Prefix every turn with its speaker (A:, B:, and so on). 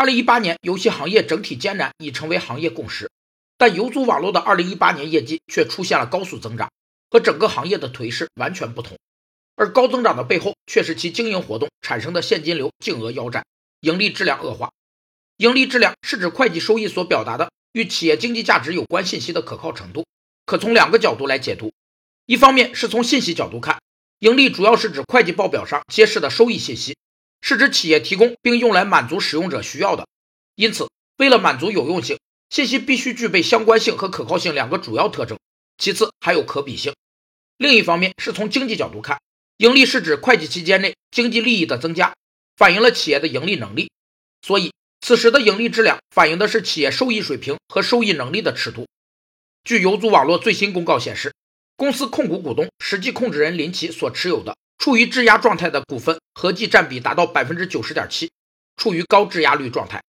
A: 二零一八年游戏行业整体艰难已成为行业共识，但游族网络的二零一八年业绩却出现了高速增长，和整个行业的颓势完全不同。而高增长的背后，却是其经营活动产生的现金流净额腰斩，盈利质量恶化。盈利质量是指会计收益所表达的与企业经济价值有关信息的可靠程度，可从两个角度来解读。一方面是从信息角度看，盈利主要是指会计报表上揭示的收益信息，是指企业提供并用来满足使用者需要的。因此，为了满足有用性，信息必须具备相关性和可靠性两个主要特征，其次还有可比性。另一方面是从经济角度看。盈利是指会计期间内经济利益的增加，反映了企业的盈利能力。所以，此时的盈利质量反映的是企业收益水平和收益能力的尺度。据游族网络最新公告显示，公司控股股东、实际控制人林奇所持有的处于质押状态的股份合计占比达到百分之九十点七，处于高质押率状态，